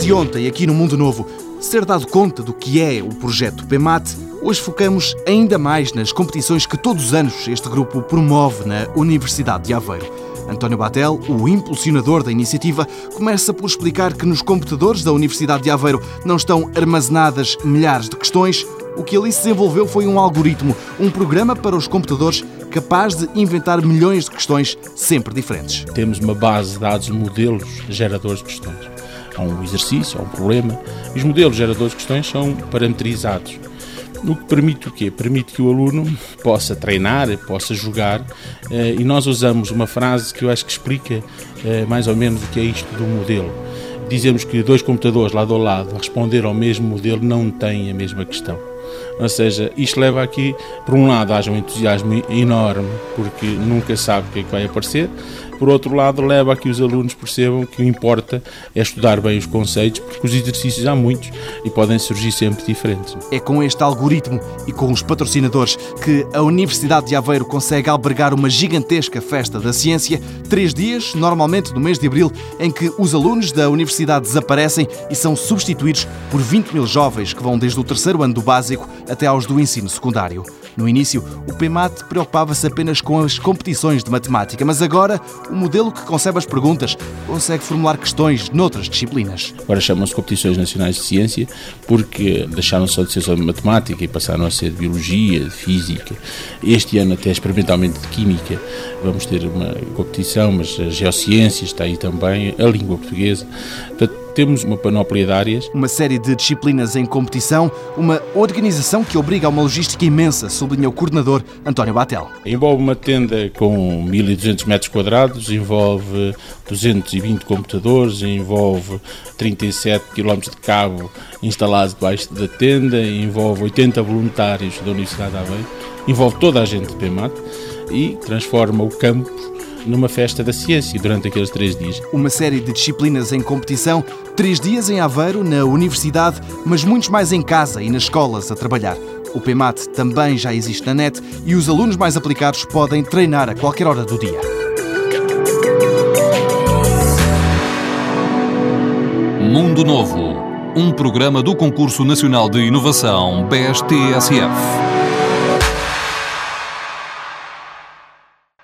Desde ontem, aqui no Mundo Novo, ser dado conta do que é o projeto PEMAT, hoje focamos ainda mais nas competições que todos os anos este grupo promove na Universidade de Aveiro. António Batel, o impulsionador da iniciativa, começa por explicar que nos computadores da Universidade de Aveiro não estão armazenadas milhares de questões. O que ali se desenvolveu foi um algoritmo, um programa para os computadores capaz de inventar milhões de questões sempre diferentes. Temos uma base de dados, modelos geradores de questões. Há um exercício, há um problema. Os modelos geradores de questões são parametrizados. O que permite o quê? Permite que o aluno possa treinar, possa jogar, eh, e nós usamos uma frase que eu acho que explica eh, mais ou menos o que é isto do modelo. Dizemos que dois computadores lado a lado a responder ao mesmo modelo não têm a mesma questão. Ou seja, isto leva aqui, por um lado, haja um entusiasmo enorme, porque nunca sabe o que é que vai aparecer, por outro lado, leva a que os alunos percebam que o importa é estudar bem os conceitos, porque os exercícios há muitos e podem surgir sempre diferentes. É com este algoritmo e com os patrocinadores que a Universidade de Aveiro consegue albergar uma gigantesca festa da ciência, três dias, normalmente no mês de abril, em que os alunos da universidade desaparecem e são substituídos por 20 mil jovens que vão desde o terceiro ano do básico até aos do ensino secundário. No início, o PEMAT preocupava-se apenas com as competições de matemática, mas agora o modelo que concebe as perguntas consegue formular questões noutras disciplinas. Agora chamam-se Competições Nacionais de Ciência porque deixaram só de ser só de matemática e passaram a ser de biologia, de física. Este ano até experimentalmente de química vamos ter uma competição, mas a geociências está aí também, a língua portuguesa. Portanto, temos uma panóplia de áreas. Uma série de disciplinas em competição, uma organização que obriga a uma logística imensa, sublinha o coordenador António Batel. Envolve uma tenda com 1.200 metros quadrados, envolve 220 computadores, envolve 37 km de cabo instalados debaixo da tenda, envolve 80 voluntários da Universidade de Aveiro, envolve toda a gente de PEMAT e transforma o campo numa festa da ciência durante aqueles três dias. Uma série de disciplinas em competição, três dias em Aveiro, na universidade, mas muitos mais em casa e nas escolas a trabalhar. O PEMAT também já existe na net e os alunos mais aplicados podem treinar a qualquer hora do dia. Mundo Novo, um programa do Concurso Nacional de Inovação BSTSF.